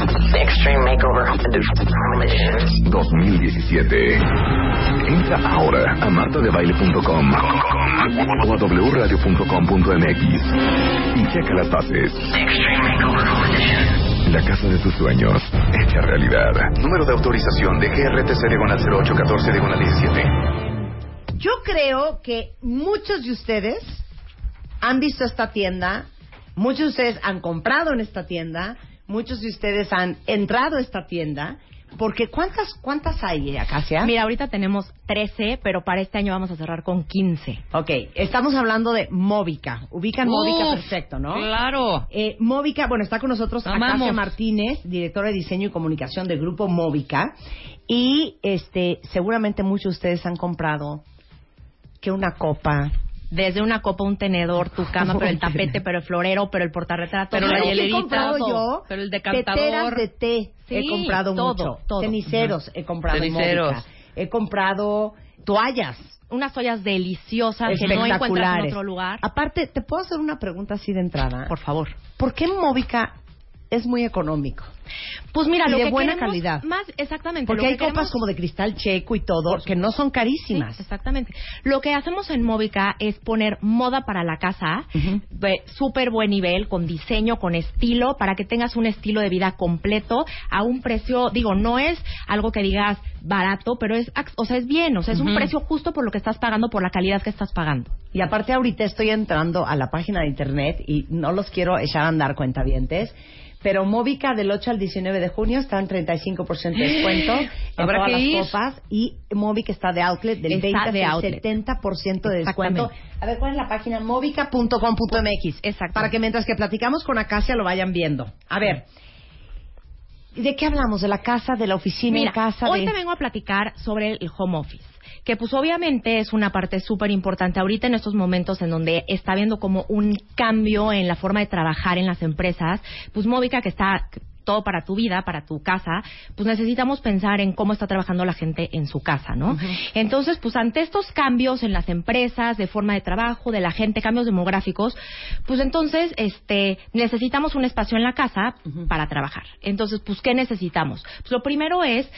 Extreme Makeover 2017. Entra ahora a martadebaile.com o a wradio.com.mx y checa las bases. Extreme Makeover La casa de tus sueños, hecha realidad. Número de autorización de GRTC diagonal 0814 diagonal 17. Yo creo que muchos de ustedes han visto esta tienda, muchos de ustedes han comprado en esta tienda, muchos de ustedes han entrado a esta tienda, porque ¿cuántas cuántas hay, eh, Acacia? Mira, ahorita tenemos 13, pero para este año vamos a cerrar con 15. Ok, estamos hablando de Móvica. Ubican Móvica perfecto, ¿no? Claro. Eh, Móvica, bueno, está con nosotros Amamos. Acacia Martínez, directora de diseño y comunicación del grupo Móvica. Y este, seguramente muchos de ustedes han comprado que una copa, Desde una copa, un tenedor, tu cama, pero el tapete, pero el florero, pero el portarretrato, Pero pero la ¿Sabes qué he hielerita, yo? pero el Teteras decantador. de té he comprado todo, mucho. todo. Ceniceros he comprado en Ceniceros. He comprado toallas Unas ollas deliciosas que no encuentras en otro lugar. Aparte, ¿te puedo hacer una pregunta así de entrada? Por favor. ¿Por qué Móvica es muy económico? Pues mira, Y lo de que buena queremos calidad. Más, exactamente. Porque hay copas queremos- como de cristal checo y todo que no son carísimas. Sí, exactamente. Lo que hacemos en Móvica es poner moda para la casa, de súper buen nivel, con diseño, con estilo, para que tengas un estilo de vida completo a un precio, digo, no es algo que digas barato, pero es, o sea, es bien, o sea, es un precio justo por lo que estás pagando, por la calidad que estás pagando. Y aparte ahorita estoy entrando a la página de internet y no los quiero echar a andar cuentavientes, pero Móvica del 8 al 19 de junio está en 35% de descuento en Habrá todas que las ir. copas y Móvica está de outlet del Está 20 de al outlet. 70% de descuento. Exactamente. A ver, ¿cuál es la página? Móvica.com.mx. Exacto. Para que mientras que platicamos con Acacia lo vayan viendo. A ver, ¿de qué hablamos? ¿De la casa, de la oficina Mira, en casa? hoy de... te vengo a platicar sobre el home office. Que pues obviamente es una parte súper importante ahorita en estos momentos en donde está habiendo como un cambio en la forma de trabajar en las empresas. Pues Móvica que está todo para tu vida, para tu casa, pues necesitamos pensar en cómo está trabajando la gente en su casa, ¿no? Entonces, pues ante estos cambios en las empresas, de forma de trabajo, de la gente, cambios demográficos, pues entonces, este, necesitamos un espacio en la casa para trabajar. Entonces, pues, ¿qué necesitamos? Pues lo primero es,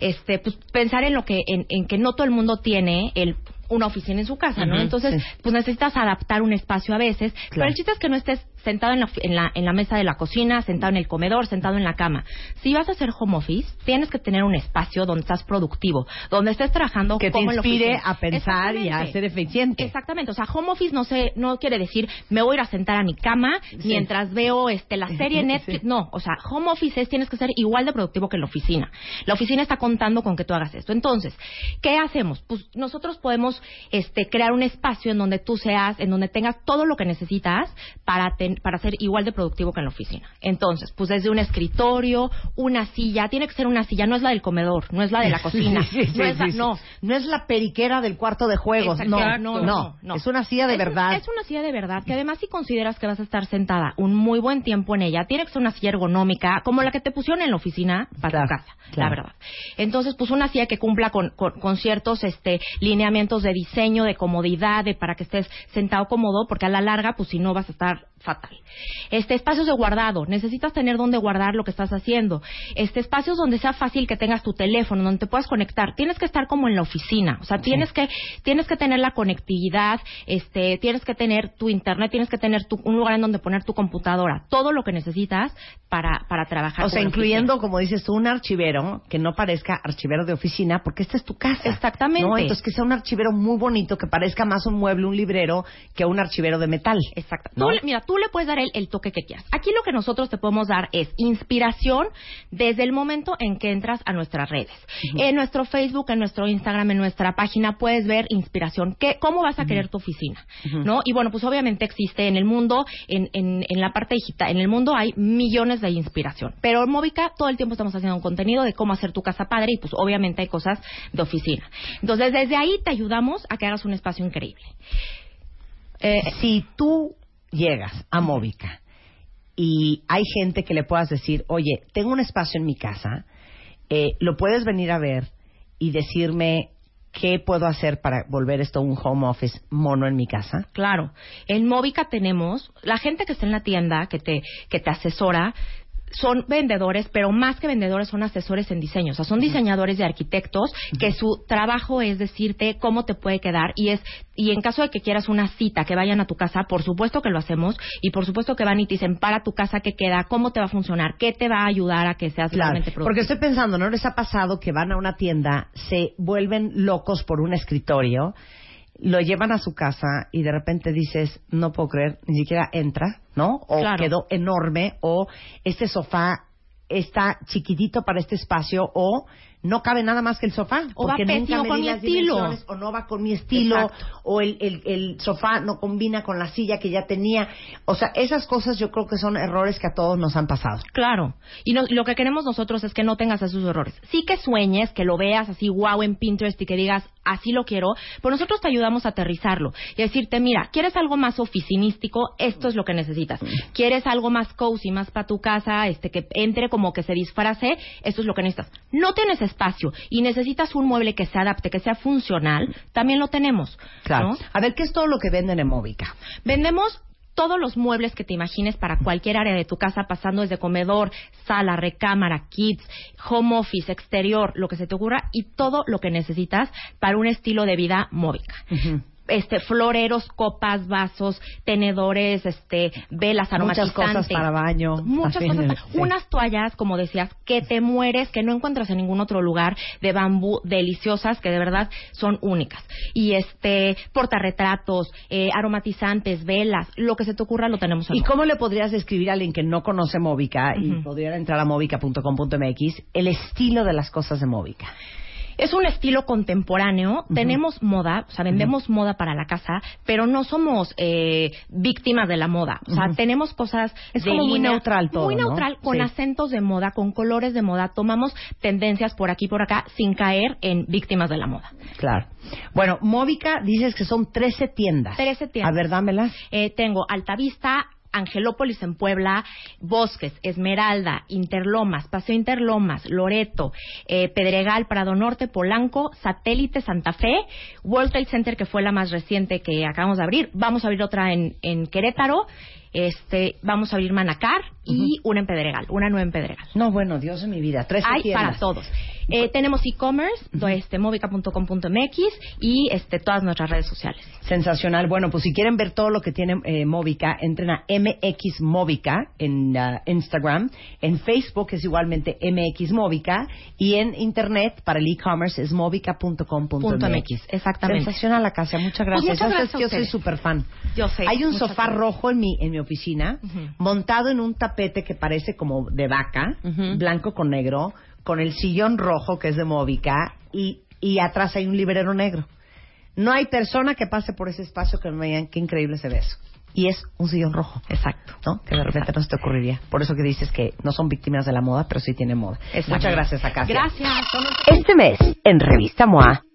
este, pues pensar en lo que, en, en que no todo el mundo tiene el una oficina en su casa, ¿no? Entonces, sí. pues necesitas adaptar un espacio a veces, pero el chiste es que no estés sentado en la, en, la, en la mesa de la cocina, sentado en el comedor, sentado en la cama. Si vas a hacer home office, tienes que tener un espacio donde estás productivo, donde estés trabajando que te como inspire a pensar y a ser eficiente. Exactamente, o sea, home office no sé, no quiere decir me voy a ir a sentar a mi cama mientras veo este la serie Netflix, Sí. no, o sea, home office es tienes que ser igual de productivo que en la oficina. La oficina está contando con que tú hagas esto. Entonces, ¿qué hacemos? Pues nosotros podemos este crear un espacio en donde tú seas, en donde tengas todo lo que necesitas para ten- para ser igual de productivo que en la oficina. Entonces, pues desde un escritorio, una silla, tiene que ser una silla, no es la del comedor, no es la de la cocina, Sí, sí, sí, no es la- no, No es la periquera del cuarto de juegos, no, no, no, no. Es una silla de Es un- verdad. es una silla de verdad, que además si consideras que vas a estar sentada un muy buen tiempo en ella, tiene que ser una silla ergonómica, como la que te pusieron en la oficina para tu casa, claro. la verdad. Entonces, pues una silla que cumpla con, con- con ciertos este, lineamientos de diseño, de comodidad, de para que estés sentado cómodo, porque a la larga, pues si no vas a estar fatal. Este espacios de guardado, necesitas tener donde guardar lo que estás haciendo. Este espacios donde sea fácil que tengas tu teléfono, donde te puedas conectar. Tienes que estar como en la oficina, o sea, tienes que tienes que tener la conectividad, este, tienes que tener tu internet, tienes que tener tu- un lugar en donde poner tu computadora, todo lo que necesitas para para trabajar. O sea, incluyendo, oficina. como dices tú, un archivero que no parezca archivero de oficina, porque esta es tu casa. Exactamente. ¿no? Entonces, que sea un archivero muy bonito, que parezca más un mueble, un librero, que un archivero de metal. Exacto. ¿No? Tú mira, tú le puedes dar el, el toque que quieras. Aquí lo que nosotros te podemos dar es inspiración desde el momento en que entras a nuestras redes. En nuestro Facebook, en nuestro Instagram, en nuestra página puedes ver inspiración. ¿Qué, ¿Cómo vas a querer tu oficina? ¿No? Y bueno, pues obviamente existe en el mundo, en, en, en la parte digital, en el mundo hay millones de inspiración. Pero en Móvica todo el tiempo estamos haciendo un contenido de cómo hacer tu casa padre y pues obviamente hay cosas de oficina. Entonces desde ahí te ayudamos a que hagas un espacio increíble. Eh, si tú llegas a Móvica y hay gente que le puedas decir, oye, tengo un espacio en mi casa, eh, lo puedes venir a ver y decirme qué puedo hacer para volver esto un home office mono en mi casa. Claro. En Móvica tenemos la gente que está en la tienda, que te, que te asesora, son vendedores, pero más que vendedores son asesores en diseño. O sea, son diseñadores de arquitectos que su trabajo es decirte cómo te puede quedar y es y en caso de que quieras una cita que vayan a tu casa, por supuesto que lo hacemos y por supuesto que van y te dicen para tu casa qué queda, cómo te va a funcionar, qué te va a ayudar a que seas Claro, realmente productivo. porque estoy pensando, ¿no les ha pasado que van a una tienda, se vuelven locos por un escritorio, lo llevan a su casa y de repente dices, no puedo creer, ni siquiera entra, ¿no? O Claro. quedó enorme, o este sofá está chiquitito para este espacio, o no cabe nada más que el sofá. O va porque nunca pésimo me con di mi las estilo. O no va con mi estilo, Exacto. o el, el, el sofá no combina con la silla que ya tenía. O sea, esas cosas yo creo que son errores que a todos nos han pasado. Claro. Y no- lo que queremos nosotros es que no tengas esos errores. Sí que sueñes, que lo veas así wow en Pinterest y que digas, así lo quiero, pero nosotros te ayudamos a aterrizarlo y decirte, mira, ¿quieres algo más oficinístico? Esto es lo que necesitas. ¿Quieres algo más cozy, más para tu casa, este que entre como que se disfrace? Esto es lo que necesitas. No tienes espacio y necesitas un mueble que se adapte, que sea funcional, también lo tenemos. Claro. ¿no? A ver, ¿qué es todo lo que venden en Móvica? Vendemos todos los muebles que te imagines para cualquier área de tu casa, pasando desde comedor, sala, recámara, kids, home office, exterior, lo que se te ocurra y todo lo que necesitas para un estilo de vida móvica. Este, floreros, copas, vasos, tenedores, este, velas Muchas aromatizantes. cosas para baño. Muchas cosas. para- sí. Unas toallas, como decías, que te mueres, que no encuentras en ningún otro lugar, de bambú, deliciosas, que de verdad son únicas. Y este, portarretratos, eh, aromatizantes, velas, lo que se te ocurra lo tenemos en ¿Y cómo le podrías describir a alguien que no conoce Móvica y podría entrar a móvica.com.mx el estilo de las cosas de Móvica? Es un estilo contemporáneo. Tenemos moda, o sea, vendemos moda para la casa, pero no somos eh, víctimas de la moda. O sea, tenemos cosas Es de como muy línea- neutral todo, Muy ¿no? neutral, con Sí. acentos de moda, con colores de moda. Tomamos tendencias por aquí y por acá sin caer en víctimas de la moda. Claro. Bueno, Móvica dices que son 13 tiendas. 13 tiendas. A ver, dámelas. Eh, tengo Altavista, Angelópolis en Puebla, Bosques, Esmeralda, Interlomas, Paseo Interlomas, Loreto, eh, Pedregal, Prado Norte, Polanco, Satélite, Santa Fe, World Trade Center, que fue la más reciente que acabamos de abrir. Vamos a abrir otra en, en Querétaro. Este, vamos a abrir Manacar y una en Pedregal, una nueva en Pedregal. No, bueno, Dios de mi vida. 13 Hay tiendas. para todos. Eh, tenemos e-commerce, este, movica.com.mx y este, todas nuestras redes sociales. Sensacional. Bueno, pues si quieren ver todo lo que tiene eh, Móvica, entren a MX Móvica en ah, Instagram, en Facebook es igualmente MX Móvica y en internet para el e-commerce es móvica.com.mx. Punto MX, exactamente. Sensacional la casa, muchas gracias. muchas Sabes gracias yo soy súper fan. Yo sé. Hay un muchas sofá gracias. rojo en mi, en mi oficina, montado en un tapete que parece como de vaca, blanco con negro, con el sillón rojo que es de Móvica y, y atrás hay un librero negro. No hay persona que pase por ese espacio que me digan qué increíble se ve eso. Y es un sillón rojo. Exacto. ¿no? Que de repente no se te ocurriría. Por eso que dices que no son víctimas de la moda, pero sí tienen moda. Exacto. Muchas gracias, Acacia. Gracias. Este mes, en Revista MOA,